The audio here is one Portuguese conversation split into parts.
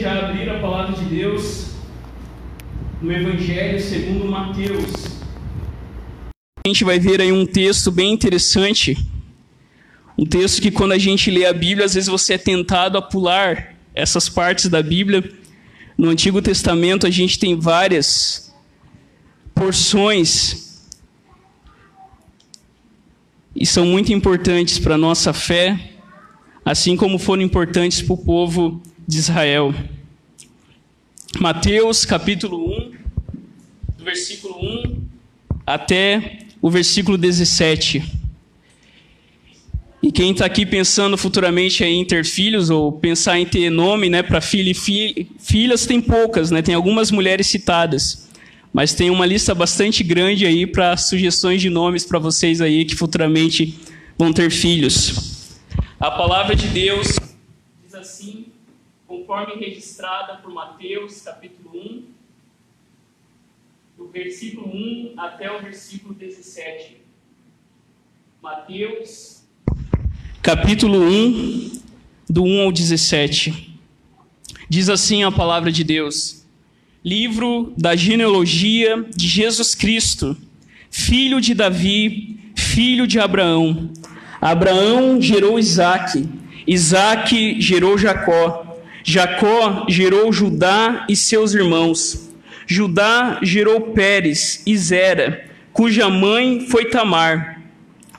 já abrir a palavra de Deus no Evangelho segundo Mateus. A gente vai ver aí um texto bem interessante. Um texto que quando a gente lê a Bíblia, às vezes você é tentado a pular essas partes da Bíblia. No Antigo Testamento a gente tem várias porções e são muito importantes para a nossa fé, assim como foram importantes para o povo de Israel. Mateus capítulo 1, do versículo 1 até o versículo 17. E quem está aqui pensando futuramente em ter filhos ou pensar em ter nome né, para filho e fi filhas, tem poucas, né? tem algumas mulheres citadas. Mas tem uma lista bastante grande aí para sugestões de nomes para vocês aí que futuramente vão ter filhos. A palavra de Deus diz assim conforme registrada por Mateus, capítulo 1, do versículo 1 até o versículo 17. Mateus, capítulo 1, do 1 ao 17. Diz assim a palavra de Deus: Livro da genealogia de Jesus Cristo, filho de Davi, filho de Abraão. Abraão gerou Isaque, Isaque gerou Jacó. Jacó gerou Judá e seus irmãos. Judá gerou Pérez e Zera, cuja mãe foi Tamar.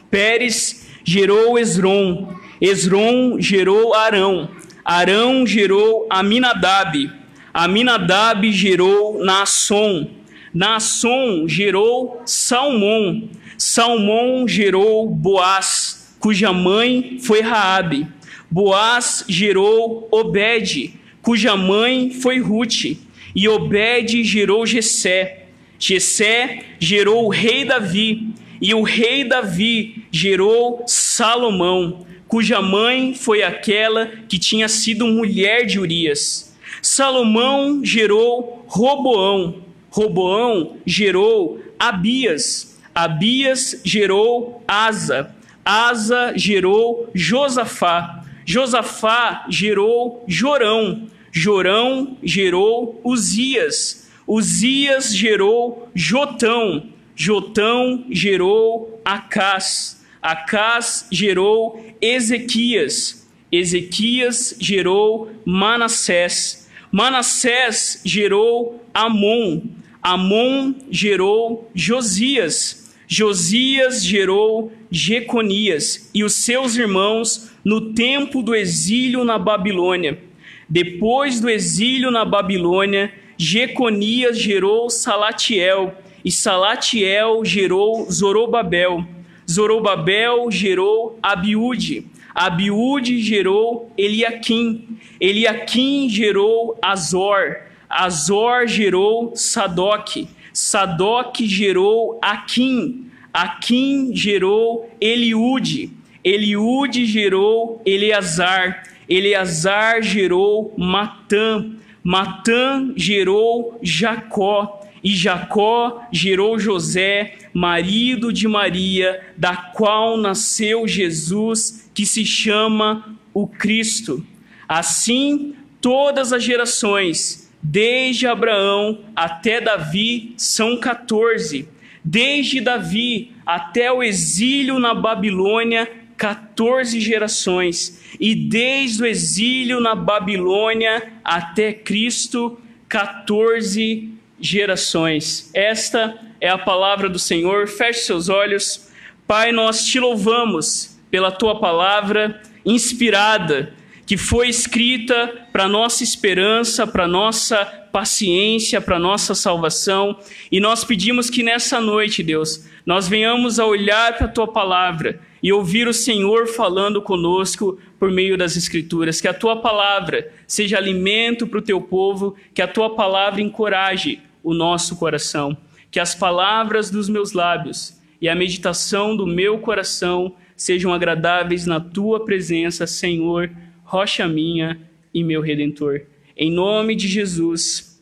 Pérez gerou Esrom. Esrom gerou Arão. Arão gerou Aminadab. Aminadab gerou Naasson. Naasson gerou Salmão. Salmão gerou Boaz, cuja mãe foi Raabe. Boaz gerou Obed, cuja mãe foi Ruth, e Obed gerou Jessé. Jessé gerou o rei Davi, e o rei Davi gerou Salomão, cuja mãe foi aquela que tinha sido mulher de Urias. Salomão gerou Roboão, Roboão gerou Abias, Abias gerou Asa, Asa gerou Josafá, Josafá gerou Jorão, Jorão gerou Uzias, Uzias gerou Jotão, Jotão gerou Acás, Acás gerou Ezequias, Ezequias gerou Manassés, Manassés gerou Amon, Amon gerou Josias, Josias gerou Jeconias e os seus irmãos no tempo do exílio na Babilônia. Depois do exílio na Babilônia, Jeconias gerou Salatiel, e Salatiel gerou Zorobabel. Zorobabel gerou Abiúde. Abiúde gerou Eliaquim. Eliaquim gerou Azor. Azor gerou Sadoc. Sadoc gerou Aquim. Aquim gerou Eliúde. Eliúde gerou Eleazar, Eleazar gerou Matã, Matã gerou Jacó, e Jacó gerou José, marido de Maria, da qual nasceu Jesus, que se chama o Cristo. Assim, todas as gerações, desde Abraão até Davi, são 14. Desde Davi até o exílio na Babilônia, 14 gerações, e desde o exílio na Babilônia até Cristo, 14 gerações. Esta é a palavra do Senhor. Feche seus olhos. Pai, nós te louvamos pela tua palavra inspirada, que foi escrita para nossa esperança, para nossa paciência, para nossa salvação. E nós pedimos que nessa noite, Deus, nós venhamos a olhar para a tua palavra e ouvir o Senhor falando conosco por meio das Escrituras. Que a tua palavra seja alimento para o teu povo, que a tua palavra encoraje o nosso coração. Que as palavras dos meus lábios e a meditação do meu coração sejam agradáveis na tua presença, Senhor, rocha minha e meu redentor. Em nome de Jesus.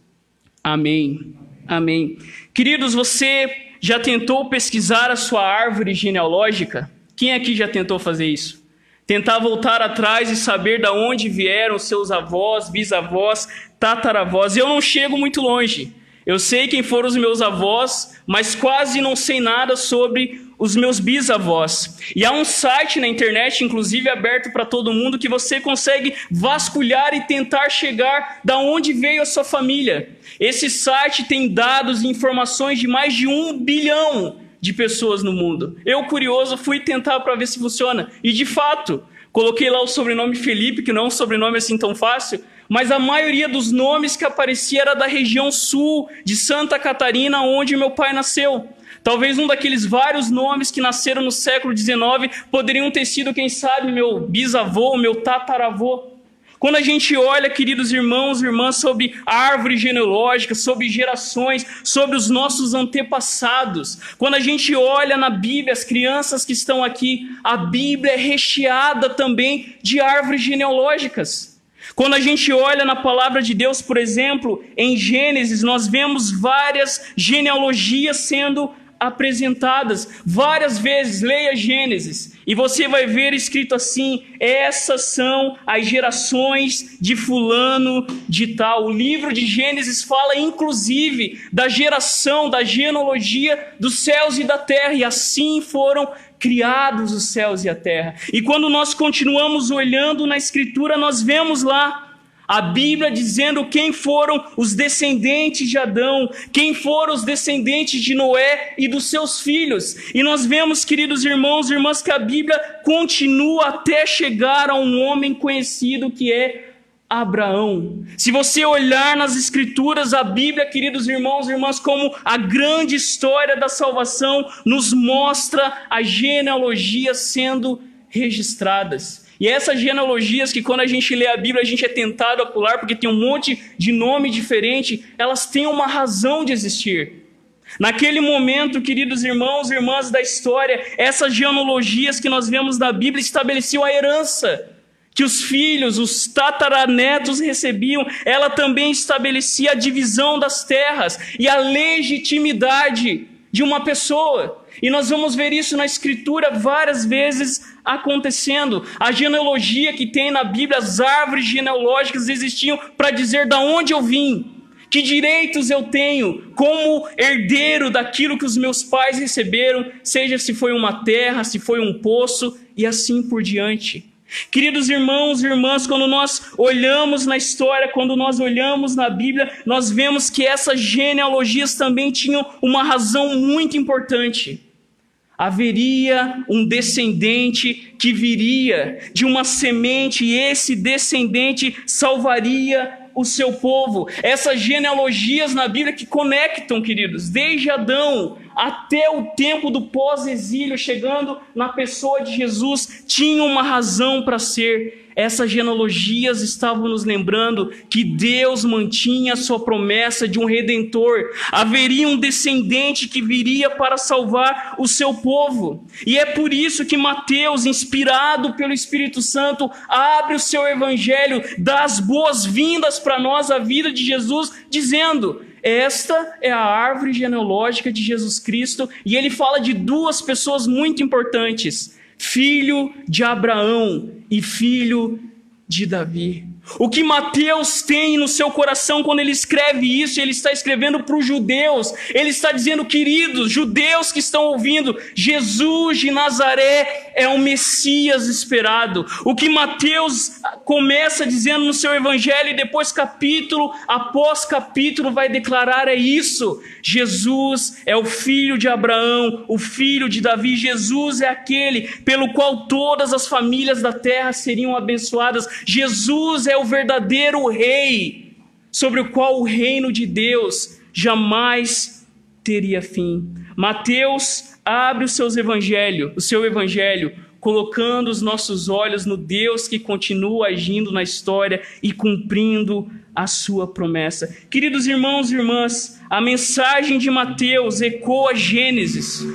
Amém. Amém. Queridos, você já tentou pesquisar a sua árvore genealógica? Quem aqui já tentou fazer isso? Tentar voltar atrás e saber de onde vieram seus avós, bisavós, tataravós. Eu não chego muito longe. Eu sei quem foram os meus avós, mas quase não sei nada sobre os meus bisavós. E há um site na internet, inclusive aberto para todo mundo, que você consegue vasculhar e tentar chegar da onde veio a sua família. Esse site tem dados e informações de mais de um bilhão de pessoas no mundo. Eu, curioso, fui tentar para ver se funciona. E de fato, coloquei lá o sobrenome Felipe, que não é um sobrenome assim tão fácil, mas a maioria dos nomes que aparecia era da região sul de Santa Catarina, onde meu pai nasceu. Talvez um daqueles vários nomes que nasceram no século XIX poderiam ter sido, quem sabe, meu bisavô, meu tataravô. Quando a gente olha, queridos irmãos e irmãs, sobre a árvore genealógica, sobre gerações, sobre os nossos antepassados, quando a gente olha na Bíblia, as crianças que estão aqui, a Bíblia é recheada também de árvores genealógicas. Quando a gente olha na palavra de Deus, por exemplo, em Gênesis, nós vemos várias genealogias sendo apresentadas várias vezes. Leia Gênesis e você vai ver escrito assim: essas são as gerações de Fulano de Tal. O livro de Gênesis fala inclusive da geração, da genealogia dos céus e da terra, e assim foram criados os céus e a terra. E quando nós continuamos olhando na Escritura, nós vemos lá a Bíblia dizendo quem foram os descendentes de Adão, quem foram os descendentes de Noé e dos seus filhos. E nós vemos, queridos irmãos e irmãs, que a Bíblia continua até chegar a um homem conhecido que é Abraão. Se você olhar nas Escrituras, a Bíblia, queridos irmãos e irmãs, como a grande história da salvação, nos mostra as genealogias sendo registradas. E essas genealogias que quando a gente lê a Bíblia a gente é tentado a pular porque tem um monte de nome diferente, elas têm uma razão de existir. Naquele momento, queridos irmãos e irmãs da história, essas genealogias que nós vemos na Bíblia estabeleciam a herança que os filhos, os tataranetos recebiam, ela também estabelecia a divisão das terras e a legitimidade de uma pessoa. E nós vamos ver isso na Escritura várias vezes acontecendo. A genealogia que tem na Bíblia, as árvores genealógicas existiam para dizer da onde eu vim, que direitos eu tenho como herdeiro daquilo que os meus pais receberam, seja se foi uma terra, se foi um poço e assim por diante. Queridos irmãos e irmãs, quando nós olhamos na história, quando nós olhamos na Bíblia, nós vemos que essas genealogias também tinham uma razão muito importante. Haveria um descendente que viria de uma semente, e esse descendente salvaria o seu povo. Essas genealogias na Bíblia que conectam, queridos, desde Adão até o tempo do pós-exílio, chegando na pessoa de Jesus, tinham uma razão para ser essas genealogias estavam nos lembrando que Deus mantinha a sua promessa de um redentor. Haveria um descendente que viria para salvar o seu povo. E é por isso que Mateus, inspirado pelo Espírito Santo, abre o seu evangelho, dá as boas-vindas para nós à vida de Jesus, dizendo: esta é a árvore genealógica de Jesus Cristo, e ele fala de duas pessoas muito importantes filho de Abraão e filho de Davi. O que Mateus tem no seu coração quando ele escreve isso, ele está escrevendo para os judeus, ele está dizendo, queridos judeus que estão ouvindo, Jesus de Nazaré é o Messias esperado. O que Mateus começa dizendo no seu evangelho e depois capítulo após capítulo vai declarar é isso. Jesus é o filho de Abraão, o filho de Davi. Jesus é aquele pelo qual todas as famílias da terra seriam abençoadas. Jesus é o verdadeiro rei, sobre o qual o reino de Deus jamais teria fim. Mateus abre os seus evangelho, o seu evangelho, colocando os nossos olhos no Deus que continua agindo na história e cumprindo a sua promessa. Queridos irmãos e irmãs, a mensagem de Mateus ecoa Gênesis.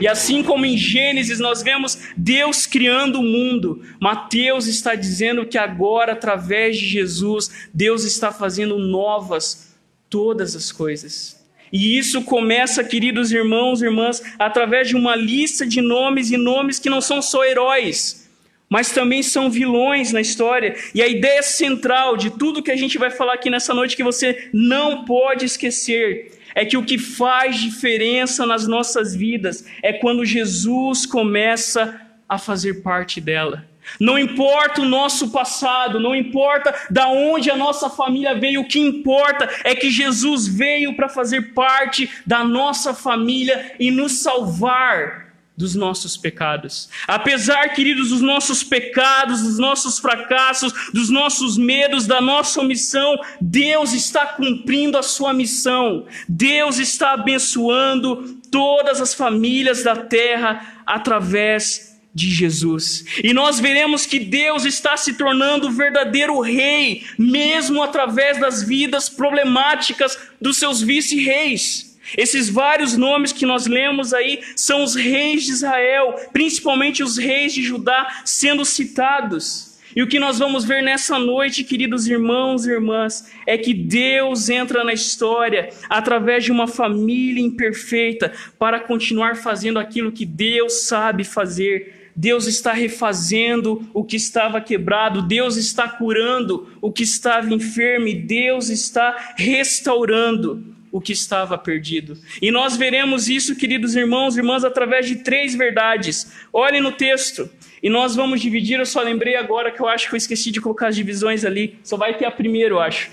E assim como em Gênesis nós vemos Deus criando o mundo, Mateus está dizendo que agora, através de Jesus, Deus está fazendo novas todas as coisas. E isso começa, queridos irmãos e irmãs, através de uma lista de nomes e nomes que não são só heróis. mas também são vilões na história. E a ideia central de tudo que a gente vai falar aqui nessa noite que você não pode esquecer é que o que faz diferença nas nossas vidas é quando Jesus começa a fazer parte dela. Não importa o nosso passado, não importa da onde a nossa família veio, o que importa é que Jesus veio para fazer parte da nossa família e nos salvar dos nossos pecados. Apesar, queridos, dos nossos pecados, dos nossos fracassos, dos nossos medos, da nossa omissão, Deus está cumprindo a sua missão. Deus está abençoando todas as famílias da terra através de Jesus. E nós veremos que Deus está se tornando o verdadeiro rei, mesmo através das vidas problemáticas dos seus vice-reis. Esses vários nomes que nós lemos aí são os reis de Israel, principalmente os reis de Judá sendo citados. E o que nós vamos ver nessa noite, queridos irmãos e irmãs, é que Deus entra na história através de uma família imperfeita para continuar fazendo aquilo que Deus sabe fazer Deus está refazendo o que estava quebrado, Deus está curando o que estava enfermo, Deus está restaurando o que estava perdido. E nós veremos isso, queridos irmãos e irmãs, através de três verdades. Olhem no texto. E nós vamos dividir, eu só lembrei agora que eu acho que eu esqueci de colocar as divisões ali. Só vai ter a primeira, eu acho.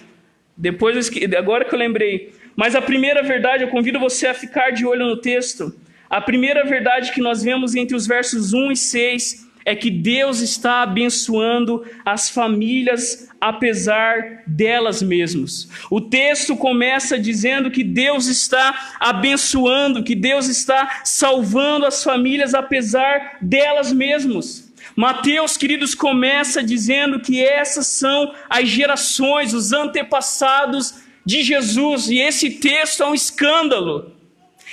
Depois, agora que eu lembrei. Mas a primeira verdade, eu convido você a ficar de olho no texto. A primeira verdade que nós vemos entre os versos 1 e 6 é que Deus está abençoando as famílias apesar delas mesmas. O texto começa dizendo que Deus está abençoando, que Deus está salvando as famílias apesar delas mesmas. Mateus, queridos, começa dizendo que essas são as gerações, os antepassados de Jesus, e esse texto é um escândalo.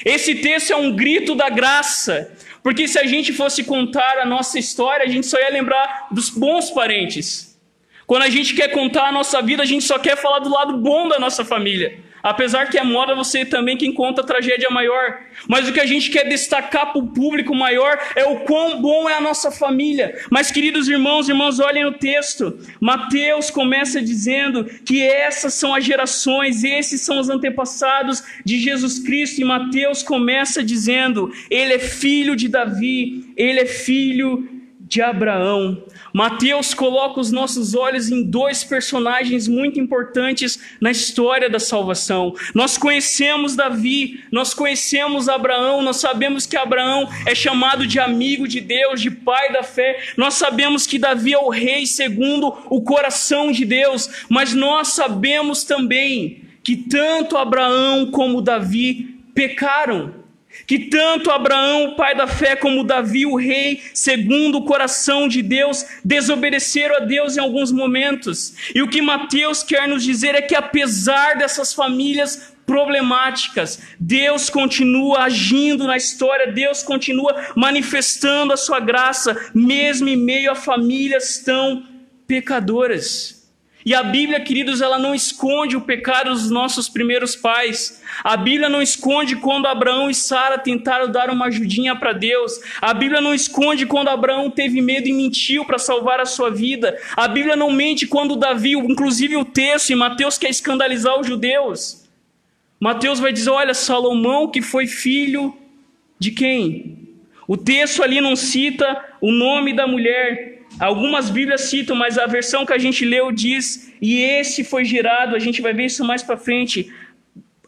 Esse texto é um grito da graça, porque se a gente fosse contar a nossa história, a gente só ia lembrar dos bons parentes. Quando a gente quer contar a nossa vida, a gente só quer falar do lado bom da nossa família. Apesar que é moda você também quem conta a tragédia maior. Mas o que a gente quer destacar para o público maior é o quão bom é a nossa família. Mas, queridos irmãos e irmãs, olhem o texto. Mateus começa dizendo que essas são as gerações, esses são os antepassados de Jesus Cristo. E Mateus começa dizendo: Ele é filho de Davi, ele é filho de Abraão. Mateus coloca os nossos olhos em dois personagens muito importantes na história da salvação. Nós conhecemos Davi, nós conhecemos Abraão, nós sabemos que Abraão é chamado de amigo de Deus, de pai da fé. Nós sabemos que Davi é o rei segundo o coração de Deus, mas nós sabemos também que tanto Abraão como Davi pecaram que tanto Abraão, o pai da fé, como Davi, o rei, segundo o coração de Deus, desobedeceram a Deus em alguns momentos. E o que Mateus quer nos dizer é que apesar dessas famílias problemáticas, Deus continua agindo na história, Deus continua manifestando a sua graça, mesmo em meio a famílias tão pecadoras. E a Bíblia, queridos, ela não esconde o pecado dos nossos primeiros pais. A Bíblia não esconde quando Abraão e Sara tentaram dar uma ajudinha para Deus. A Bíblia não esconde quando Abraão teve medo e mentiu para salvar a sua vida. A Bíblia não mente quando Davi, inclusive o texto em Mateus quer escandalizar os judeus. Mateus vai dizer: olha, Salomão que foi filho de quem? O texto ali não cita o nome da mulher, Algumas Bíblias citam, mas a versão que a gente leu diz: "E esse foi gerado", a gente vai ver isso mais para frente,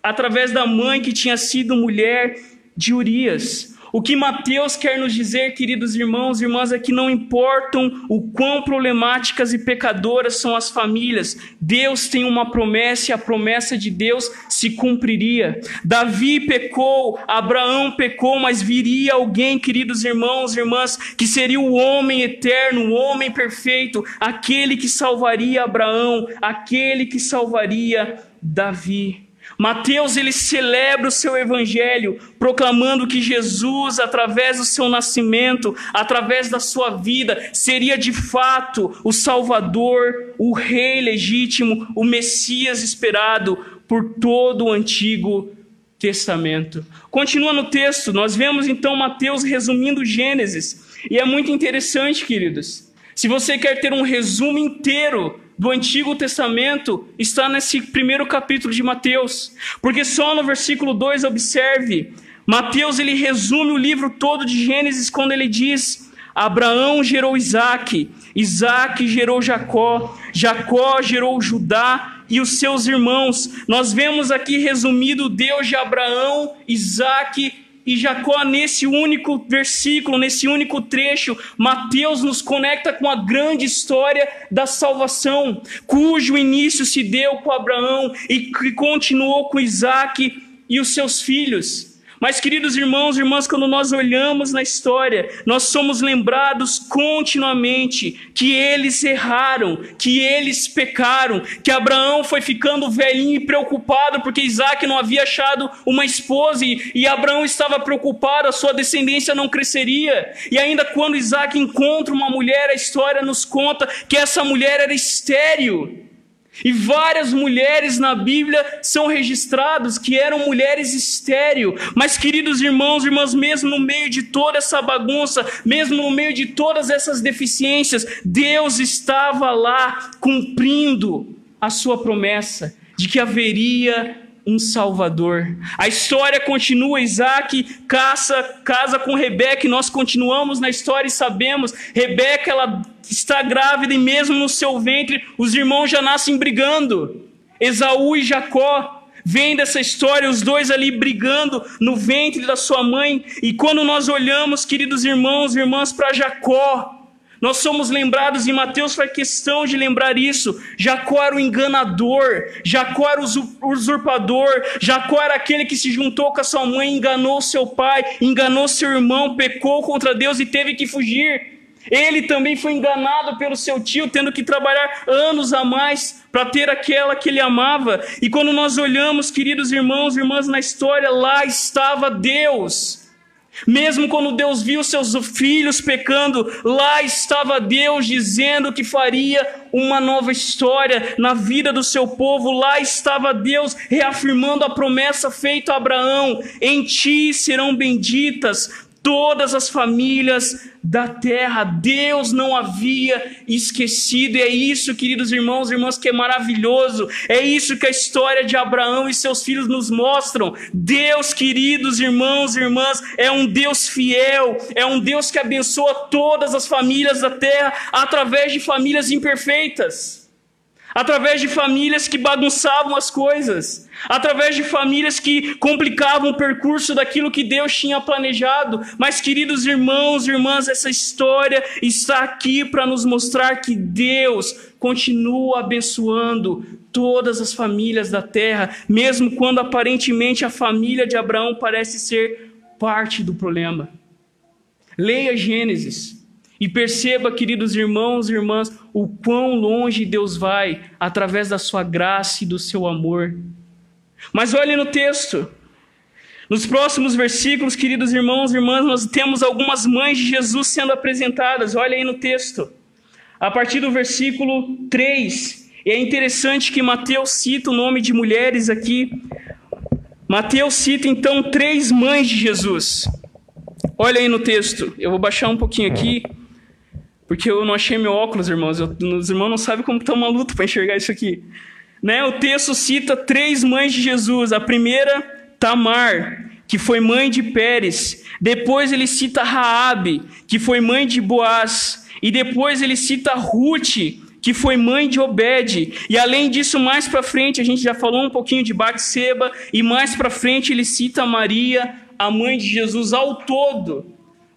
através da mãe que tinha sido mulher de Urias. O que Mateus quer nos dizer, queridos irmãos e irmãs, é que não importam o quão problemáticas e pecadoras são as famílias, Deus tem uma promessa e a promessa de Deus se cumpriria. Davi pecou, Abraão pecou, mas viria alguém, queridos irmãos e irmãs, que seria o homem eterno, o homem perfeito, aquele que salvaria Abraão, aquele que salvaria Davi. Mateus ele celebra o seu evangelho, proclamando que Jesus, através do seu nascimento, através da sua vida, seria de fato o Salvador, o Rei legítimo, o Messias esperado por todo o Antigo Testamento. Continua no texto, nós vemos então Mateus resumindo Gênesis, e é muito interessante, queridos. Se você quer ter um resumo inteiro do Antigo Testamento, está nesse primeiro capítulo de Mateus. Porque só no versículo 2, observe, Mateus ele resume o livro todo de Gênesis quando ele diz: Abraão gerou Isaac, Isaac gerou Jacó, Jacó gerou Judá e os seus irmãos. Nós vemos aqui resumido Deus de Abraão, Isaac e Jacó, nesse único versículo, nesse único trecho, Mateus nos conecta com a grande história da salvação, cujo início se deu com Abraão e que continuou com Isaac e os seus filhos. Mas, queridos irmãos e irmãs, quando nós olhamos na história, nós somos lembrados continuamente que eles erraram, que eles pecaram, que Abraão foi ficando velhinho e preocupado porque Isaac não havia achado uma esposa e, e Abraão estava preocupado, a sua descendência não cresceria. E ainda quando Isaac encontra uma mulher, a história nos conta que essa mulher era estéril. E várias mulheres na Bíblia são registradas que eram mulheres estéril. Mas, queridos irmãos e irmãs, mesmo no meio de toda essa bagunça, mesmo no meio de todas essas deficiências, Deus estava lá cumprindo a sua promessa de que haveria um Salvador. A história continua, Isaac caça, casa com Rebeca, e nós continuamos na história e sabemos, Rebeca ela está grávida e mesmo no seu ventre os irmãos já nascem brigando. Esaú e Jacó. Vem dessa história, os dois ali brigando no ventre da sua mãe. E quando nós olhamos, queridos irmãos e irmãs, para Jacó, nós somos lembrados, e Mateus faz questão de lembrar isso. Jacó era o enganador, Jacó era o usurpador, Jacó era aquele que se juntou com a sua mãe, enganou seu pai, enganou seu irmão, pecou contra Deus e teve que fugir. Ele também foi enganado pelo seu tio, tendo que trabalhar anos a mais para ter aquela que ele amava. E quando nós olhamos, queridos irmãos e irmãs, na história, lá estava Deus. Mesmo quando Deus viu seus filhos pecando, lá estava Deus dizendo que faria uma nova história na vida do seu povo. Lá estava Deus reafirmando a promessa feita a Abraão: em ti serão benditas todas as famílias da terra. Deus não havia esquecido, e é isso, queridos irmãos e irmãs, que é maravilhoso. É isso que a história de Abraão e seus filhos nos mostram. Deus, queridos irmãos e irmãs, é um Deus fiel, é um Deus que abençoa todas as famílias da terra através de famílias imperfeitas através de famílias que bagunçavam as coisas, através de famílias que complicavam o percurso daquilo que Deus tinha planejado. Mas, queridos irmãos e irmãs, essa história está aqui para nos mostrar que Deus continua abençoando todas as famílias da terra, mesmo quando aparentemente a família de Abraão parece ser parte do problema. Leia Gênesis. E perceba, queridos irmãos e irmãs, o quão longe Deus vai através da sua graça e do seu amor. Mas olhe no texto. Nos próximos versículos, queridos irmãos e irmãs, nós temos algumas mães de Jesus sendo apresentadas. Olha aí no texto. A partir do versículo 3. E é interessante que Mateus cita o nome de mulheres aqui. Mateus cita então três mães de Jesus. Olha aí no texto. Eu vou baixar um pouquinho aqui. Porque eu não achei meu óculos, irmãos. Eu, os irmãos não sabem como está uma luta para enxergar isso aqui. Né? O texto cita três mães de Jesus. A primeira, Tamar, que foi mãe de Pérez. Depois ele cita Raabe, que foi mãe de Boaz. E depois ele cita Ruth, que foi mãe de Obed. E além disso, mais para frente, a gente já falou um pouquinho de Batseba, e mais para frente ele cita Maria, a mãe de Jesus ao todo.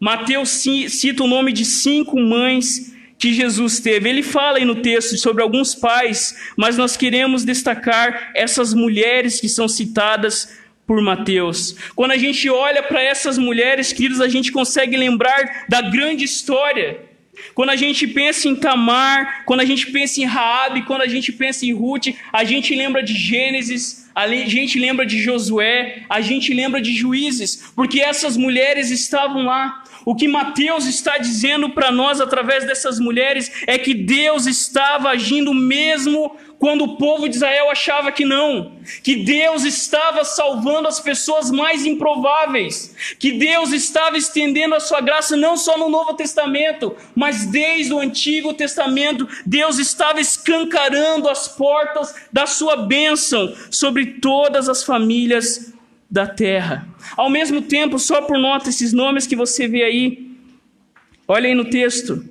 Mateus cita o nome de cinco mães que Jesus teve. Ele fala aí no texto sobre alguns pais, mas nós queremos destacar essas mulheres que são citadas por Mateus. Quando a gente olha para essas mulheres, queridos, a gente consegue lembrar da grande história. Quando a gente pensa em Tamar, quando a gente pensa em Raabe, quando a gente pensa em Ruth, a gente lembra de Gênesis, a gente lembra de Josué, a gente lembra de Juízes, porque essas mulheres estavam lá. O que Mateus está dizendo para nós através dessas mulheres é que Deus estava agindo mesmo quando o povo de Israel achava que não, que Deus estava salvando as pessoas mais improváveis, que Deus estava estendendo a sua graça não só no Novo Testamento, mas desde o Antigo Testamento, Deus estava escancarando as portas da sua bênção sobre todas as famílias da terra. Ao mesmo tempo, só por nota esses nomes que você vê aí, olha aí no texto.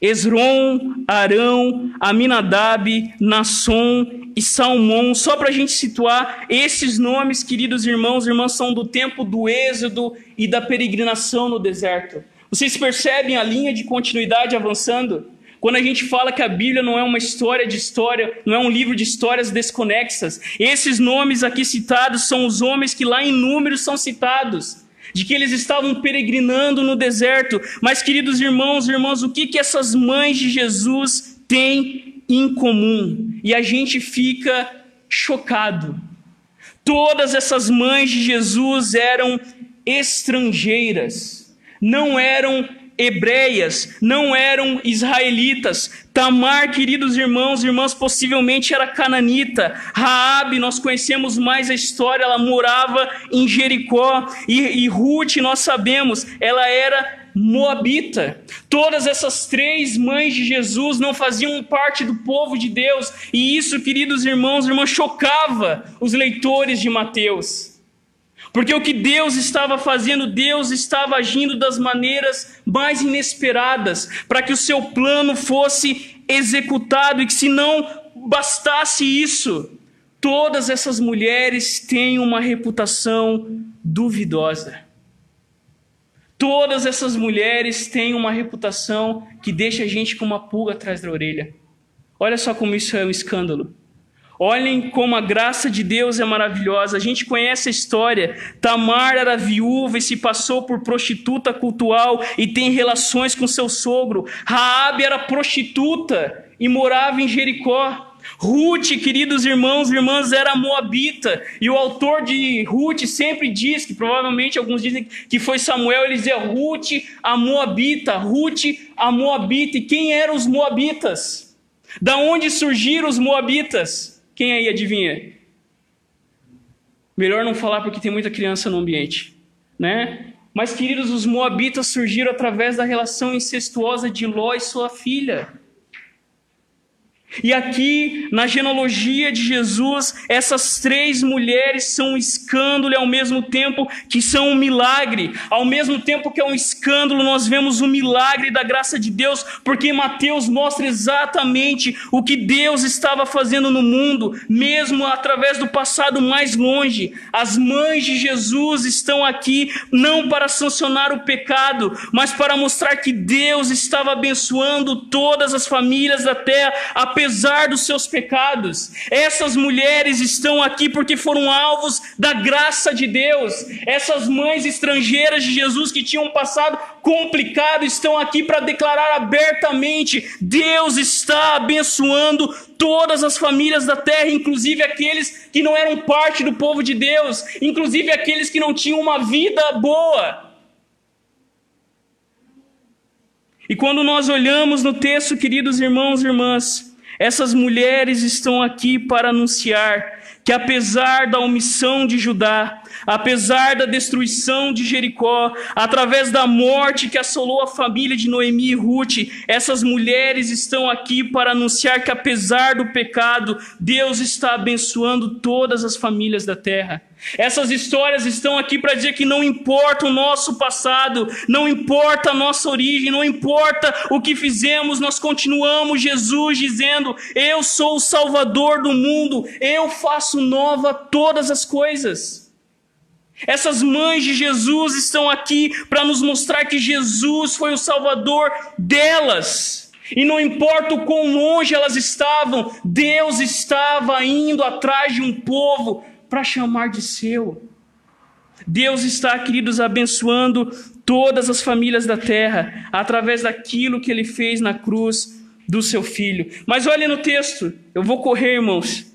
Esron, Arão, Aminadab, Nasson e Salmão. Só para a gente situar, esses nomes, queridos irmãos e irmãs, são do tempo do êxodo e da peregrinação no deserto. Vocês percebem a linha de continuidade avançando? Quando a gente fala que a Bíblia não é uma história de história, não é um livro de histórias desconexas, esses nomes aqui citados são os homens que lá em números são citados de que eles estavam peregrinando no deserto. Mas, queridos irmãos e irmãs, o que, que essas mães de Jesus têm em comum? E a gente fica chocado. Todas essas mães de Jesus eram estrangeiras, não eram hebreias, não eram israelitas. Tamar, queridos irmãos e irmãs, possivelmente era cananita. Raabe, nós conhecemos mais a história, ela morava em Jericó. E, e Ruth, nós sabemos, ela era moabita. Todas essas três mães de Jesus não faziam parte do povo de Deus. E isso, queridos irmãos e irmãs, chocava os leitores de Mateus. Porque o que Deus estava fazendo, Deus estava agindo das maneiras mais inesperadas, para que o seu plano fosse executado e que se não bastasse isso, todas essas mulheres têm uma reputação duvidosa. Todas essas mulheres têm uma reputação que deixa a gente com uma pulga atrás da orelha. Olha só como isso é um escândalo. Olhem como a graça de Deus é maravilhosa. A gente conhece a história. Tamar era viúva e se passou por prostituta cultual e tem relações com seu sogro. Raabe era prostituta e morava em Jericó. Ruth, queridos irmãos e irmãs, era moabita. E o autor de Ruth sempre diz, que provavelmente alguns dizem que foi Samuel, ele dizia Ruth, a moabita, Ruth, a moabita. E quem eram os moabitas? Da onde surgiram os moabitas? Quem aí adivinha? Melhor não falar porque tem muita criança no ambiente, né? Mas, queridos, os moabitas surgiram através da relação incestuosa de Ló e sua filha. E aqui, na genealogia de Jesus, essas três mulheres são um escândalo e ao mesmo tempo que são um milagre. Ao mesmo tempo que é um escândalo, nós vemos o milagre da graça de Deus, porque Mateus mostra exatamente o que Deus estava fazendo no mundo, mesmo através do passado mais longe. As mães de Jesus estão aqui não para sancionar o pecado, mas para mostrar que Deus estava abençoando todas as famílias da terra, apesar dos seus pecados. Essas mulheres estão aqui porque foram alvos da graça de Deus. Essas mães estrangeiras de Jesus que tinham um passado complicado estão aqui para declarar abertamente: Deus está abençoando todas as famílias da terra, inclusive aqueles que não eram parte do povo de Deus, inclusive aqueles que não tinham uma vida boa. E quando nós olhamos no texto, queridos irmãos e irmãs, essas mulheres estão aqui para anunciar que, apesar da omissão de Judá, apesar da destruição de Jericó, através da morte que assolou a família de Noemi e Ruth, essas mulheres estão aqui para anunciar que, apesar do pecado, Deus está abençoando todas as famílias da terra. Essas histórias estão aqui para dizer que não importa o nosso passado, não importa a nossa origem, não importa o que fizemos, nós continuamos Jesus dizendo: Eu sou o Salvador do mundo, eu faço nova todas as coisas. Essas mães de Jesus estão aqui para nos mostrar que Jesus foi o Salvador delas. E não importa o quão longe elas estavam, Deus estava indo atrás de um povo para chamar de seu. Deus está, queridos, abençoando todas as famílias da terra através daquilo que ele fez na cruz do seu filho. Mas olhe no texto, eu vou correr, irmãos.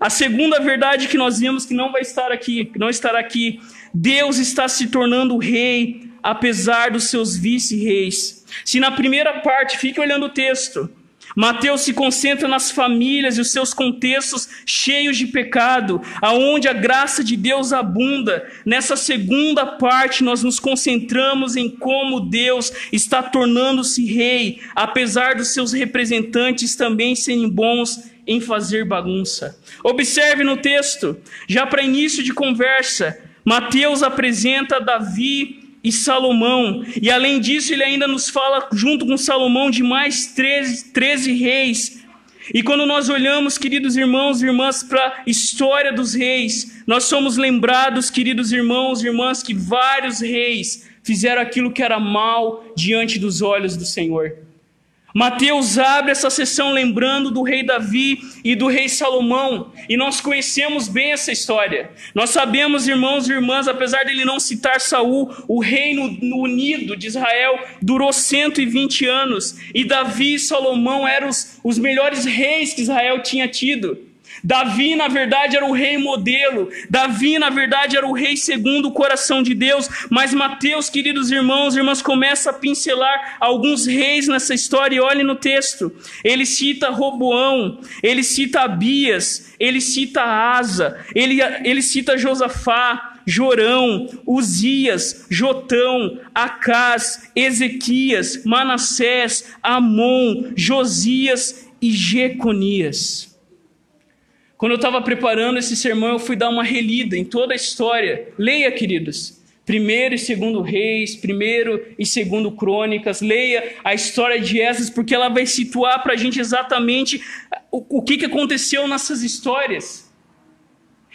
A segunda verdade que nós vimos que não vai estar aqui, que não estará aqui, Deus está se tornando rei apesar dos seus vice-reis. Se na primeira parte, fique olhando o texto, Mateus se concentra nas famílias e os seus contextos cheios de pecado, aonde a graça de Deus abunda. Nessa segunda parte, nós nos concentramos em como Deus está tornando-se rei, apesar dos seus representantes também serem bons em fazer bagunça. Observe no texto, já para início de conversa, Mateus apresenta Davi e Salomão. E além disso, ele ainda nos fala, junto com Salomão, de mais 13, 13 reis. E quando nós olhamos, queridos irmãos e irmãs, para a história dos reis, nós somos lembrados, queridos irmãos e irmãs, que vários reis fizeram aquilo que era mal diante dos olhos do Senhor. Mateus abre essa sessão lembrando do rei Davi e do rei Salomão, e nós conhecemos bem essa história. Nós sabemos, irmãos e irmãs, apesar dele não citar Saul, o reino unido de Israel durou 120 anos, e Davi e Salomão eram os, os melhores reis que Israel tinha tido. Davi, na verdade, era o rei modelo. Davi, na verdade, era o rei segundo o coração de Deus. Mas Mateus, queridos irmãos e irmãs, começa a pincelar alguns reis nessa história. E olhe no texto. Ele cita Roboão, ele cita Abias, ele cita Asa, ele, ele cita Josafá, Jorão, Uzias, Jotão, Acás, Ezequias, Manassés, Amon, Josias e Jeconias. Quando eu estava preparando esse sermão, eu fui dar uma relida em toda a história. Leia, queridos. Primeiro e segundo reis, primeiro e segundo crônicas. Leia a história de Esdras, porque ela vai situar para a gente exatamente o, o que, que aconteceu nessas histórias.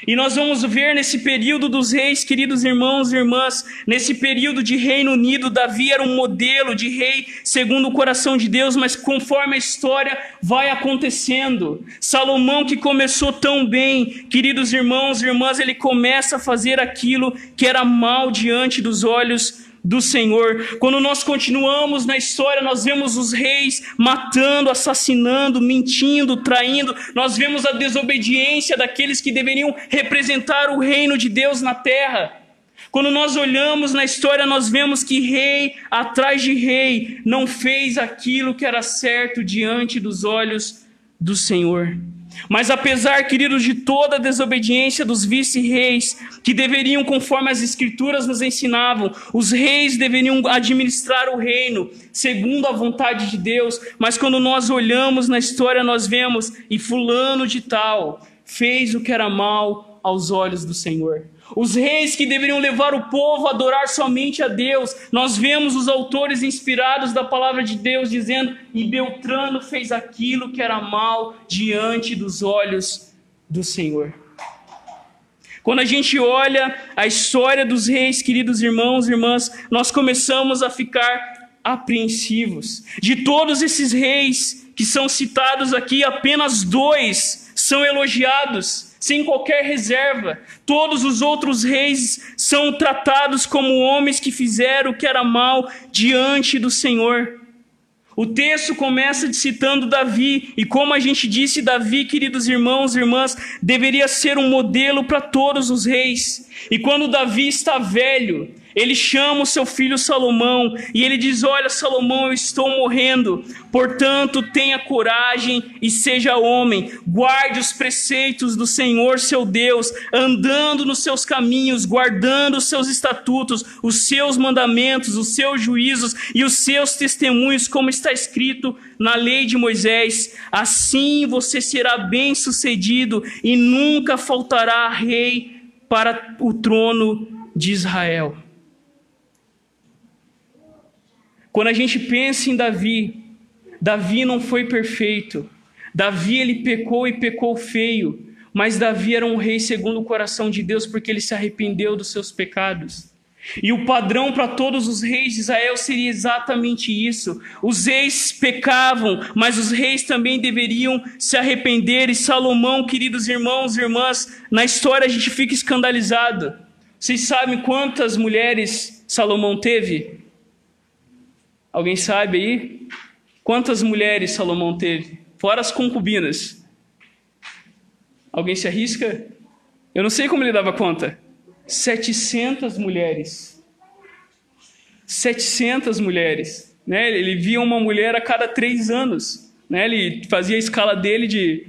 E nós vamos ver nesse período dos reis, queridos irmãos e irmãs, nesse período de Reino Unido, Davi era um modelo de rei segundo o coração de Deus, mas conforme a história vai acontecendo, Salomão que começou tão bem, queridos irmãos e irmãs, ele começa a fazer aquilo que era mal diante dos olhos do Senhor. Quando nós continuamos na história, nós vemos os reis matando, assassinando, mentindo, traindo. Nós vemos a desobediência daqueles que deveriam representar o reino de Deus na terra. Quando nós olhamos na história, nós vemos que rei atrás de rei não fez aquilo que era certo diante dos olhos do Senhor. Mas apesar, queridos, de toda a desobediência dos vice-reis, que deveriam, conforme as escrituras nos ensinavam, os reis deveriam administrar o reino segundo a vontade de Deus, mas quando nós olhamos na história, nós vemos, e fulano de tal fez o que era mal aos olhos do Senhor. Os reis que deveriam levar o povo a adorar somente a Deus. Nós vemos os autores inspirados da palavra de Deus dizendo: e Beltrano fez aquilo que era mal diante dos olhos do Senhor. Quando a gente olha a história dos reis, queridos irmãos e irmãs, nós começamos a ficar apreensivos. De todos esses reis que são citados aqui, apenas dois são elogiados sem qualquer reserva. Todos os outros reis são tratados como homens que fizeram o que era mal diante do Senhor. O texto começa citando Davi, e como a gente disse, Davi, queridos irmãos e irmãs, deveria ser um modelo para todos os reis. E quando Davi está velho, ele chama o seu filho Salomão e ele diz: Olha, Salomão, eu estou morrendo, portanto, tenha coragem e seja homem, guarde os preceitos do Senhor seu Deus, andando nos seus caminhos, guardando os seus estatutos, os seus mandamentos, os seus juízos e os seus testemunhos, como está escrito na lei de Moisés. Assim você será bem-sucedido e nunca faltará rei para o trono de Israel. Quando a gente pensa em Davi, Davi não foi perfeito. Davi ele pecou e pecou feio, mas Davi era um rei segundo o coração de Deus porque ele se arrependeu dos seus pecados. E o padrão para todos os reis de Israel seria exatamente isso. Os reis pecavam, mas os reis também deveriam se arrepender. E Salomão, queridos irmãos e irmãs, na história a gente fica escandalizado. Vocês sabem quantas mulheres Salomão teve? Alguém sabe aí? Quantas mulheres Salomão teve? Fora as concubinas. Alguém se arrisca? Eu não sei como ele dava conta. 700 mulheres. 700 mulheres. Né? Ele via uma mulher a cada três anos. Né? Ele fazia a escala dele de.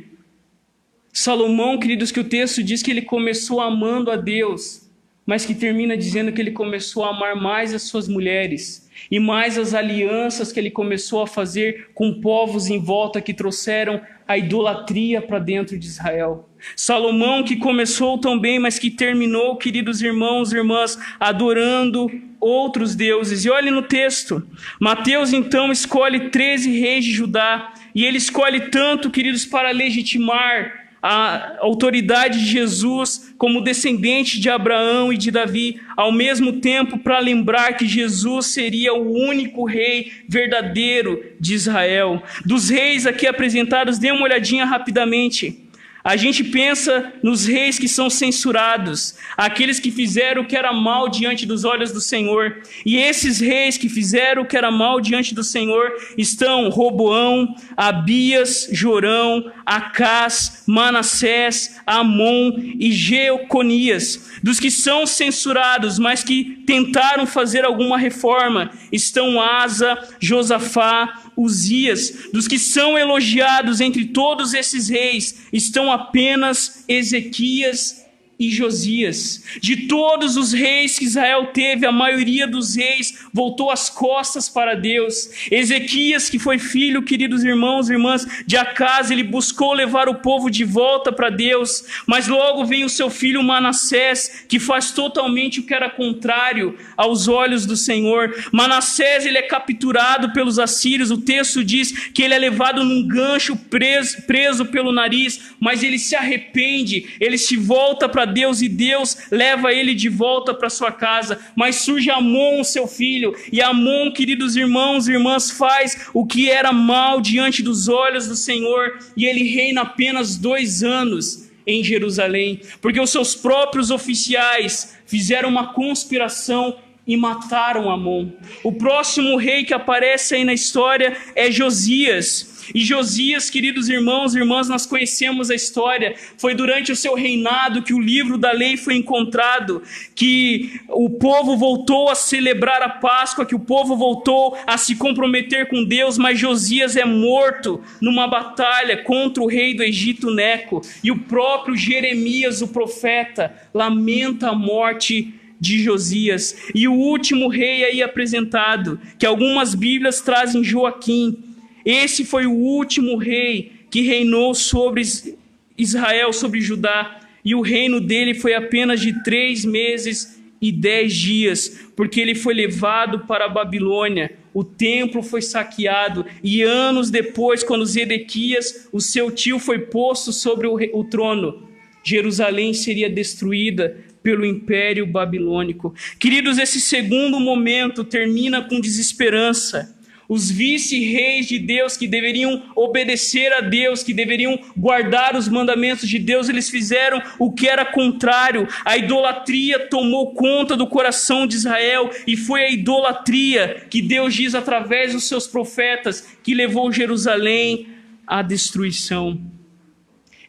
Salomão, queridos, que o texto diz que ele começou amando a Deus, mas que termina dizendo que ele começou a amar mais as suas mulheres e mais as alianças que ele começou a fazer com povos em volta que trouxeram a idolatria para dentro de Israel. Salomão que começou tão bem, mas que terminou, queridos irmãos e irmãs, adorando outros deuses. E olhe no texto, Mateus então escolhe 13 reis de Judá, e ele escolhe tanto, queridos, para legitimar a autoridade de Jesus como descendente de Abraão e de Davi, ao mesmo tempo para lembrar que Jesus seria o único rei verdadeiro de Israel. Dos reis aqui apresentados, dê uma olhadinha rapidamente. A gente pensa nos reis que são censurados, aqueles que fizeram o que era mal diante dos olhos do Senhor. E esses reis que fizeram o que era mal diante do Senhor estão Roboão, Abias, Jorão, Acás, Manassés, Amon e Geoconias. Dos que são censurados, mas que tentaram fazer alguma reforma, estão Asa, Josafá, Uzias, dos que são elogiados entre todos esses reis, estão apenas Ezequias e Josias. De todos os reis que Israel teve, a maioria dos reis voltou as costas para Deus. Ezequias, que foi filho, queridos irmãos e irmãs, de Acas, ele buscou levar o povo de volta para Deus, mas logo vem o seu filho Manassés, que faz totalmente o que era contrário aos olhos do Senhor. Manassés, ele é capturado pelos assírios, o texto diz que ele é levado num gancho preso, preso pelo nariz, mas ele se arrepende, ele se volta para Deus e Deus leva ele de volta para sua casa. Mas surge Amon, seu filho, e Amon, queridos irmãos e irmãs, faz o que era mal diante dos olhos do Senhor, e ele reina apenas dois anos em Jerusalém, porque os seus próprios oficiais fizeram uma conspiração e mataram Amon. O próximo rei que aparece aí na história é Josias. E Josias, queridos irmãos e irmãs, nós conhecemos a história. Foi durante o seu reinado que o livro da lei foi encontrado, que o povo voltou a celebrar a Páscoa, que o povo voltou a se comprometer com Deus, mas Josias é morto numa batalha contra o rei do Egito Neco. E o próprio Jeremias, o profeta, lamenta a morte de Josias. E o último rei aí apresentado, que algumas Bíblias trazem Joaquim, esse foi o último rei que reinou sobre Israel, sobre Judá, e o reino dele foi apenas de três meses e dez dias, porque ele foi levado para a Babilônia. O templo foi saqueado, e anos depois, quando Zedequias, o seu tio, foi posto sobre o, o trono, Jerusalém seria destruída pelo império babilônico. Queridos, esse segundo momento termina com desesperança os vice-reis de Deus que deveriam obedecer a Deus, que deveriam guardar os mandamentos de Deus, eles fizeram o que era contrário. A idolatria tomou conta do coração de Israel e foi a idolatria que Deus diz através dos seus profetas que levou Jerusalém à destruição.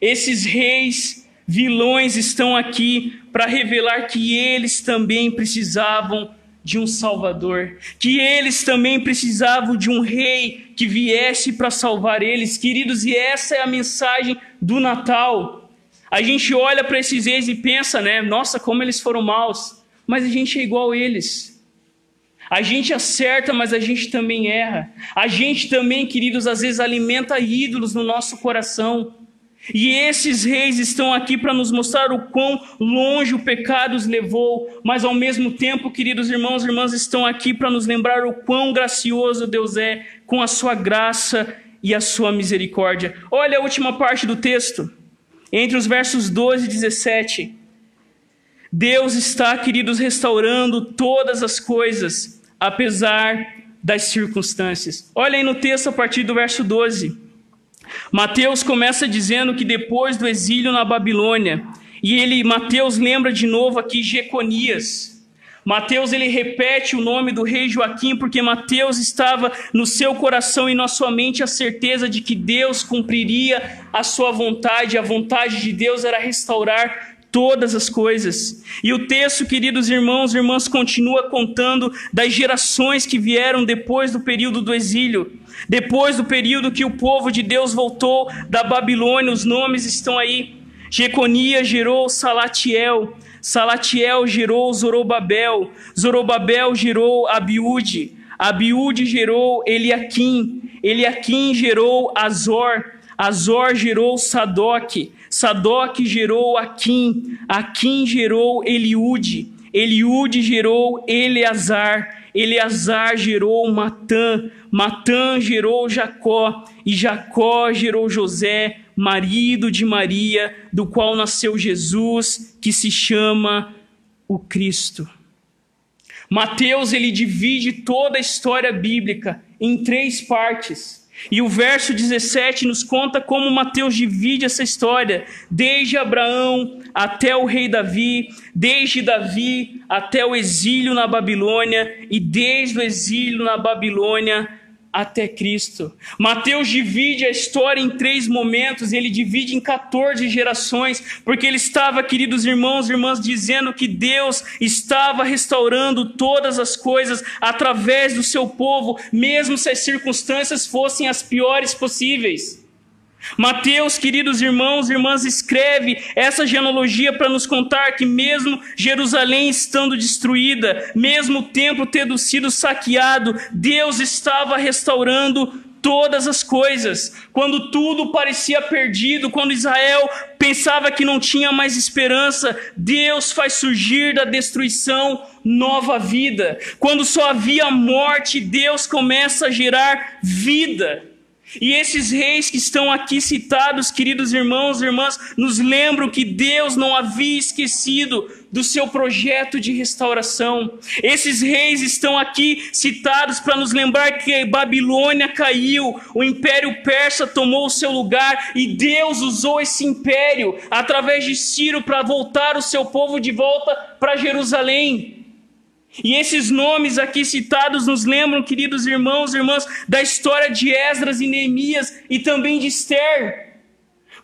Esses reis vilões estão aqui para revelar que eles também precisavam de um Salvador, que eles também precisavam de um rei que viesse para salvar eles, queridos, e essa é a mensagem do Natal. A gente olha para esses reis e pensa, né, nossa, como eles foram maus, mas a gente é igual a eles. A gente acerta, mas a gente também erra. A gente também, queridos, às vezes alimenta ídolos no nosso coração. E esses reis estão aqui para nos mostrar o quão longe o pecado os levou, mas ao mesmo tempo, queridos irmãos e irmãs, estão aqui para nos lembrar o quão gracioso Deus é com a sua graça e a sua misericórdia. Olha a última parte do texto, entre os versos 12 e 17. Deus está, queridos, restaurando todas as coisas, apesar das circunstâncias. Olha aí no texto a partir do verso 12. Mateus começa dizendo que depois do exílio na Babilônia, e ele Mateus lembra de novo aqui Jeconias. Mateus ele repete o nome do rei Joaquim porque Mateus estava no seu coração e na sua mente a certeza de que Deus cumpriria a sua vontade. A vontade de Deus era restaurar todas as coisas. E o texto, queridos irmãos e irmãs, continua contando das gerações que vieram depois do período do exílio, depois do período que o povo de Deus voltou da Babilônia, os nomes estão aí. Jeconia gerou Salatiel, Salatiel gerou Zorobabel, Zorobabel gerou Abiúde, Abiúde gerou Eliaquim, Eliaquim gerou Azor, Azor gerou Sadoc, Sadoc gerou Aquim, Aquim gerou Eliude, Eliude gerou Eleazar, Eleazar gerou Matã, Matã gerou Jacó, e Jacó gerou José, marido de Maria, do qual nasceu Jesus, que se chama o Cristo. Mateus ele divide toda a história bíblica em três partes. E o verso 17 nos conta como Mateus divide essa história, desde Abraão até o rei Davi, desde Davi até o exílio na Babilônia e desde o exílio na Babilônia até Cristo. Mateus divide a história em três momentos, ele divide em 14 gerações, porque ele estava, queridos irmãos e irmãs, dizendo que Deus estava restaurando todas as coisas através do seu povo, mesmo se as circunstâncias fossem as piores possíveis. Mateus, queridos irmãos e irmãs, escreve essa genealogia para nos contar que, mesmo Jerusalém estando destruída, mesmo o templo tendo sido saqueado, Deus estava restaurando todas as coisas. Quando tudo parecia perdido, quando Israel pensava que não tinha mais esperança, Deus faz surgir da destruição nova vida. Quando só havia morte, Deus começa a gerar vida. E esses reis que estão aqui citados, queridos irmãos e irmãs, nos lembram que Deus não havia esquecido do seu projeto de restauração. Esses reis estão aqui citados para nos lembrar que Babilônia caiu, o império persa tomou o seu lugar e Deus usou esse império através de Ciro para voltar o seu povo de volta para Jerusalém. E esses nomes aqui citados nos lembram, queridos irmãos e irmãs, da história de Esdras e Neemias e também de Esther.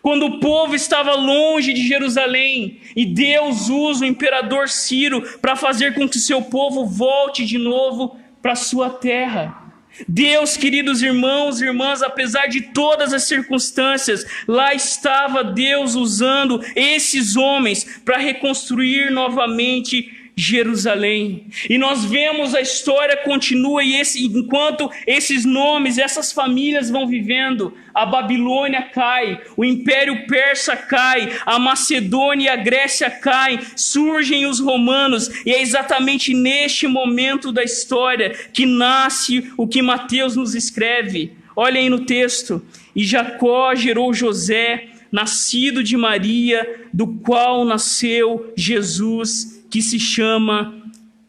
Quando o povo estava longe de Jerusalém e Deus usa o imperador Ciro para fazer com que seu povo volte de novo para sua terra. Deus, queridos irmãos e irmãs, apesar de todas as circunstâncias, lá estava Deus usando esses homens para reconstruir novamente Jerusalém. E nós vemos a história continua e esse, enquanto esses nomes, essas famílias vão vivendo, a Babilônia cai, o Império Persa cai, a Macedônia e a Grécia caem, surgem os romanos, e é exatamente neste momento da história que nasce o que Mateus nos escreve. Olha aí no texto. E Jacó gerou José, nascido de Maria, do qual nasceu Jesus que se chama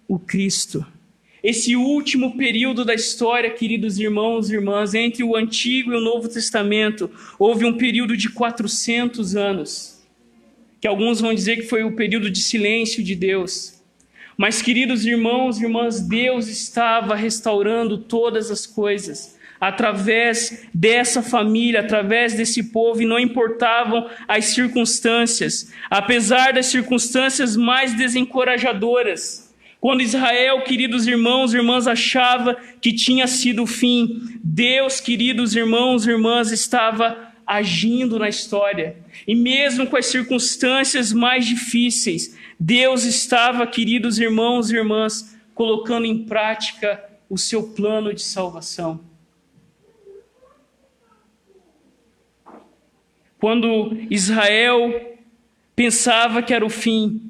o Cristo. Esse último período da história, queridos irmãos e irmãs, entre o Antigo e o Novo Testamento, houve um período de 400 anos, que alguns vão dizer que foi o período de silêncio de Deus. Mas, queridos irmãos e irmãs, Deus estava restaurando todas as coisas através dessa família, através desse povo, e não importavam as circunstâncias, apesar das circunstâncias mais desencorajadoras. Quando Israel, queridos irmãos e irmãs, achava que tinha sido o fim, Deus, queridos irmãos e irmãs, estava agindo na história. E mesmo com as circunstâncias mais difíceis, Deus estava, queridos irmãos e irmãs, colocando em prática o seu plano de salvação. Quando Israel pensava que era o fim,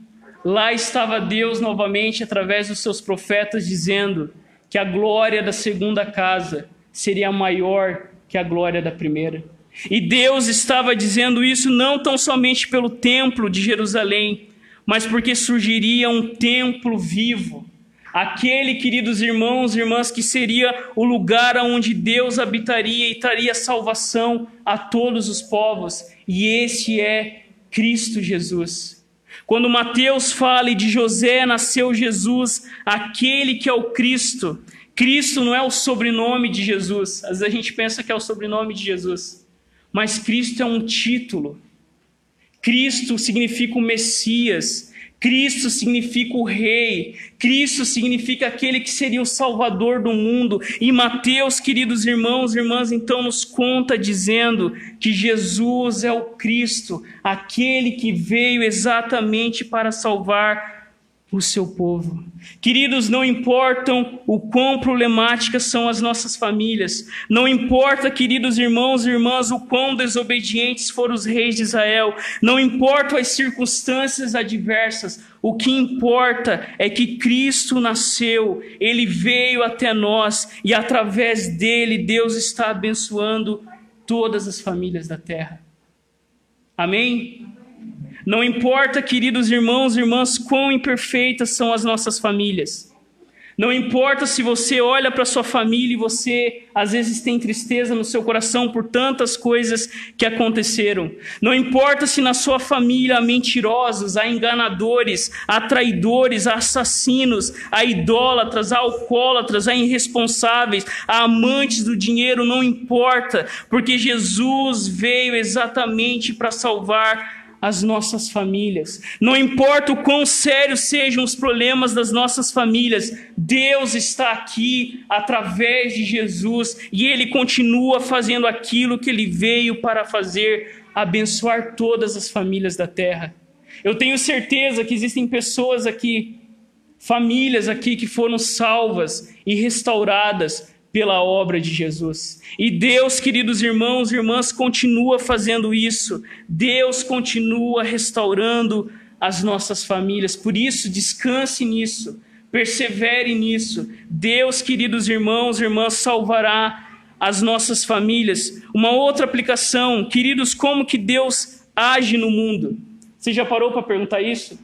lá estava Deus novamente através dos seus profetas dizendo que a glória da segunda casa seria maior que a glória da primeira. E Deus estava dizendo isso não tão somente pelo templo de Jerusalém, mas porque surgiria um templo vivo Aquele, queridos irmãos e irmãs, que seria o lugar onde Deus habitaria e traria salvação a todos os povos. E esse é Cristo Jesus. Quando Mateus fala de José nasceu Jesus, aquele que é o Cristo. Cristo não é o sobrenome de Jesus. Às vezes a gente pensa que é o sobrenome de Jesus. Mas Cristo é um título. Cristo significa o Messias. Cristo significa o Rei, Cristo significa aquele que seria o Salvador do mundo. E Mateus, queridos irmãos e irmãs, então nos conta dizendo que Jesus é o Cristo, aquele que veio exatamente para salvar o seu povo. Queridos, não importam o quão problemáticas são as nossas famílias, não importa, queridos irmãos e irmãs, o quão desobedientes foram os reis de Israel, não importam as circunstâncias adversas, o que importa é que Cristo nasceu, ele veio até nós e através dele Deus está abençoando todas as famílias da terra. Amém? Não importa, queridos irmãos e irmãs, quão imperfeitas são as nossas famílias. Não importa se você olha para sua família e você às vezes tem tristeza no seu coração por tantas coisas que aconteceram. Não importa se na sua família há mentirosos, há enganadores, há traidores, há assassinos, há idólatras, há alcoólatras, há irresponsáveis, há amantes do dinheiro, não importa, porque Jesus veio exatamente para salvar as nossas famílias. Não importa o quão sérios sejam os problemas das nossas famílias, Deus está aqui através de Jesus e Ele continua fazendo aquilo que Ele veio para fazer abençoar todas as famílias da terra. Eu tenho certeza que existem pessoas aqui, famílias aqui que foram salvas e restauradas pela obra de Jesus. E Deus, queridos irmãos e irmãs, continua fazendo isso. Deus continua restaurando as nossas famílias. Por isso, descanse nisso, persevere nisso. Deus, queridos irmãos e irmãs, salvará as nossas famílias. Uma outra aplicação, queridos, como que Deus age no mundo? Você já parou para perguntar isso?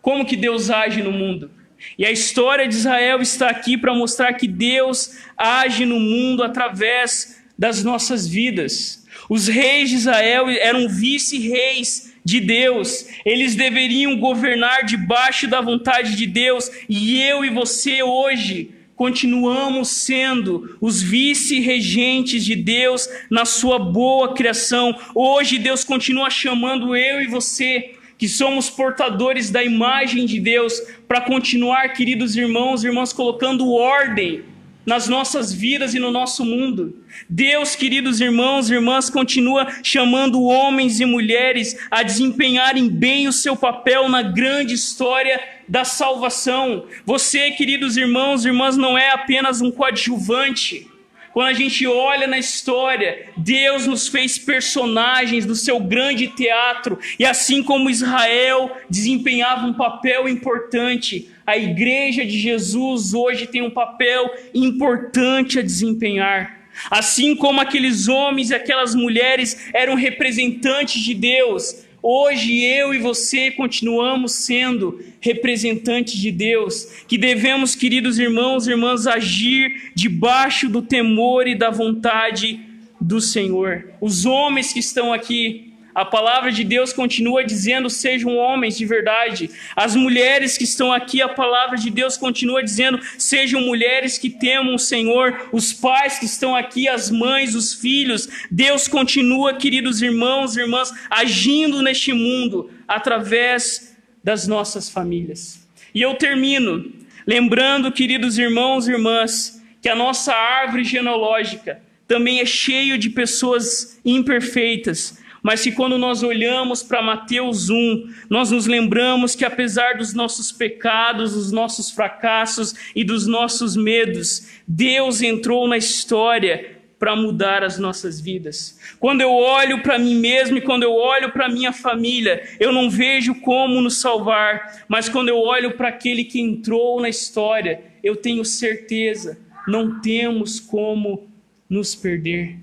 Como que Deus age no mundo? E a história de Israel está aqui para mostrar que Deus age no mundo através das nossas vidas. Os reis de Israel eram vice-reis de Deus, eles deveriam governar debaixo da vontade de Deus, e eu e você hoje continuamos sendo os vice-regentes de Deus na sua boa criação. Hoje Deus continua chamando eu e você que somos portadores da imagem de Deus, para continuar, queridos irmãos e irmãs, colocando ordem nas nossas vidas e no nosso mundo. Deus, queridos irmãos e irmãs, continua chamando homens e mulheres a desempenharem bem o seu papel na grande história da salvação. Você, queridos irmãos e irmãs, não é apenas um coadjuvante. Quando a gente olha na história, Deus nos fez personagens do seu grande teatro, e assim como Israel desempenhava um papel importante, a igreja de Jesus hoje tem um papel importante a desempenhar. Assim como aqueles homens e aquelas mulheres eram representantes de Deus, Hoje eu e você continuamos sendo representantes de Deus, que devemos, queridos irmãos e irmãs, agir debaixo do temor e da vontade do Senhor. Os homens que estão aqui a palavra de Deus continua dizendo: sejam homens de verdade. As mulheres que estão aqui, a palavra de Deus continua dizendo: sejam mulheres que temam o Senhor. Os pais que estão aqui, as mães, os filhos. Deus continua, queridos irmãos e irmãs, agindo neste mundo através das nossas famílias. E eu termino lembrando, queridos irmãos e irmãs, que a nossa árvore genealógica também é cheio de pessoas imperfeitas mas que quando nós olhamos para Mateus 1, nós nos lembramos que apesar dos nossos pecados, dos nossos fracassos e dos nossos medos, Deus entrou na história para mudar as nossas vidas. Quando eu olho para mim mesmo e quando eu olho para minha família, eu não vejo como nos salvar, mas quando eu olho para aquele que entrou na história, eu tenho certeza, não temos como nos perder.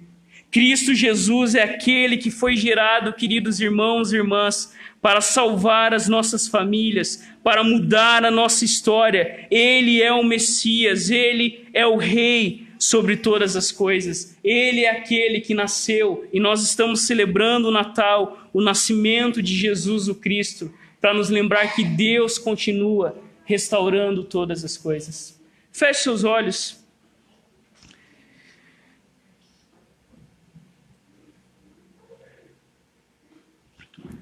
Cristo Jesus é aquele que foi gerado, queridos irmãos e irmãs, para salvar as nossas famílias, para mudar a nossa história. Ele é o Messias, ele é o Rei sobre todas as coisas. Ele é aquele que nasceu e nós estamos celebrando o Natal, o nascimento de Jesus o Cristo, para nos lembrar que Deus continua restaurando todas as coisas. Feche seus olhos.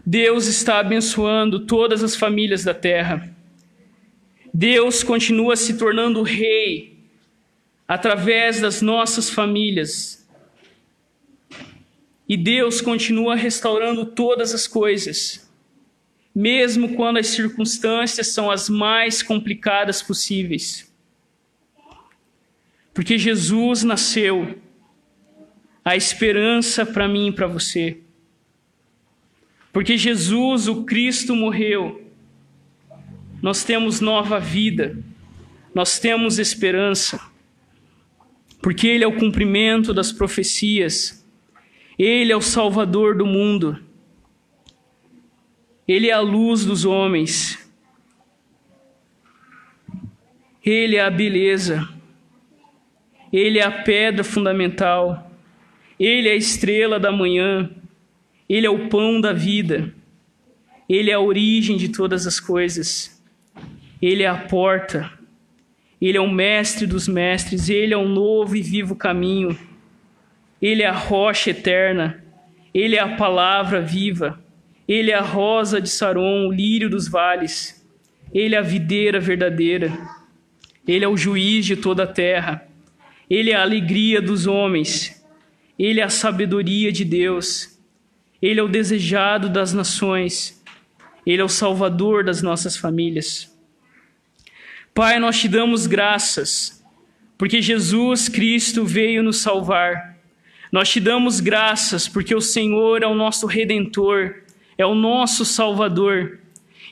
Deus está abençoando todas as famílias da terra. Deus continua se tornando rei através das nossas famílias. E Deus continua restaurando todas as coisas, mesmo quando as circunstâncias são as mais complicadas possíveis. Porque Jesus nasceu a esperança para mim e para você. Porque Jesus, o Cristo, morreu. Nós temos nova vida, nós temos esperança. Porque Ele é o cumprimento das profecias, Ele é o Salvador do mundo, Ele é a luz dos homens, Ele é a beleza, Ele é a pedra fundamental. Ele é a estrela da manhã, Ele é o pão da vida, Ele é a origem de todas as coisas, Ele é a porta, Ele é o mestre dos mestres, Ele é o novo e vivo caminho, Ele é a rocha eterna, Ele é a palavra viva, Ele é a rosa de Saron, o lírio dos vales, Ele é a videira verdadeira, Ele é o juiz de toda a terra, Ele é a alegria dos homens. Ele é a sabedoria de Deus. Ele é o desejado das nações. Ele é o salvador das nossas famílias. Pai, nós te damos graças, porque Jesus Cristo veio nos salvar. Nós te damos graças, porque o Senhor é o nosso redentor, é o nosso salvador.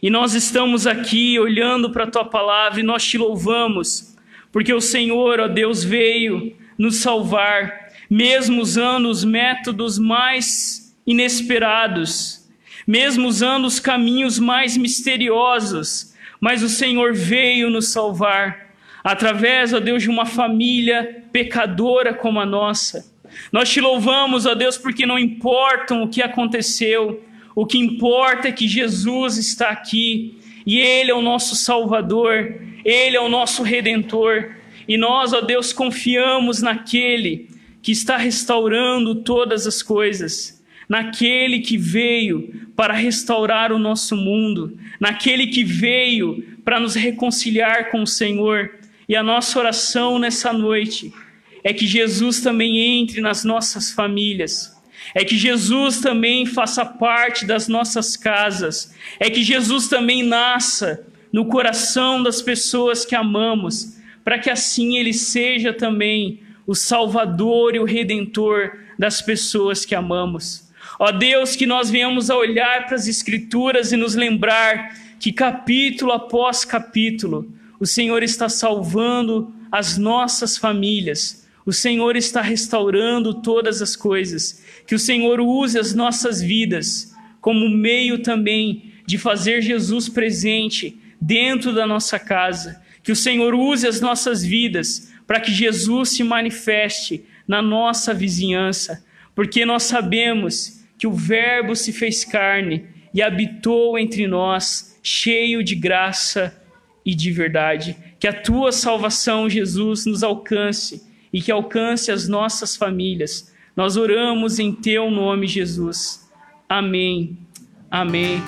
E nós estamos aqui olhando para a tua palavra e nós te louvamos, porque o Senhor, ó Deus, veio nos salvar mesmo usando os métodos mais inesperados, mesmo usando os caminhos mais misteriosos, mas o Senhor veio nos salvar através, ó Deus, de uma família pecadora como a nossa. Nós te louvamos, ó Deus, porque não importa o que aconteceu, o que importa é que Jesus está aqui e Ele é o nosso Salvador, Ele é o nosso Redentor. E nós, ó Deus, confiamos naquele que está restaurando todas as coisas, naquele que veio para restaurar o nosso mundo, naquele que veio para nos reconciliar com o Senhor. E a nossa oração nessa noite é que Jesus também entre nas nossas famílias. É que Jesus também faça parte das nossas casas. É que Jesus também nasça no coração das pessoas que amamos, para que assim ele seja também o Salvador e o Redentor das pessoas que amamos. Ó Deus, que nós venhamos a olhar para as Escrituras e nos lembrar que capítulo após capítulo o Senhor está salvando as nossas famílias, o Senhor está restaurando todas as coisas, que o Senhor use as nossas vidas como meio também de fazer Jesus presente dentro da nossa casa, que o Senhor use as nossas vidas para que Jesus se manifeste na nossa vizinhança, porque nós sabemos que o Verbo se fez carne e habitou entre nós, cheio de graça e de verdade. Que a tua salvação, Jesus, nos alcance e que alcance as nossas famílias. Nós oramos em teu nome, Jesus. Amém. Amém.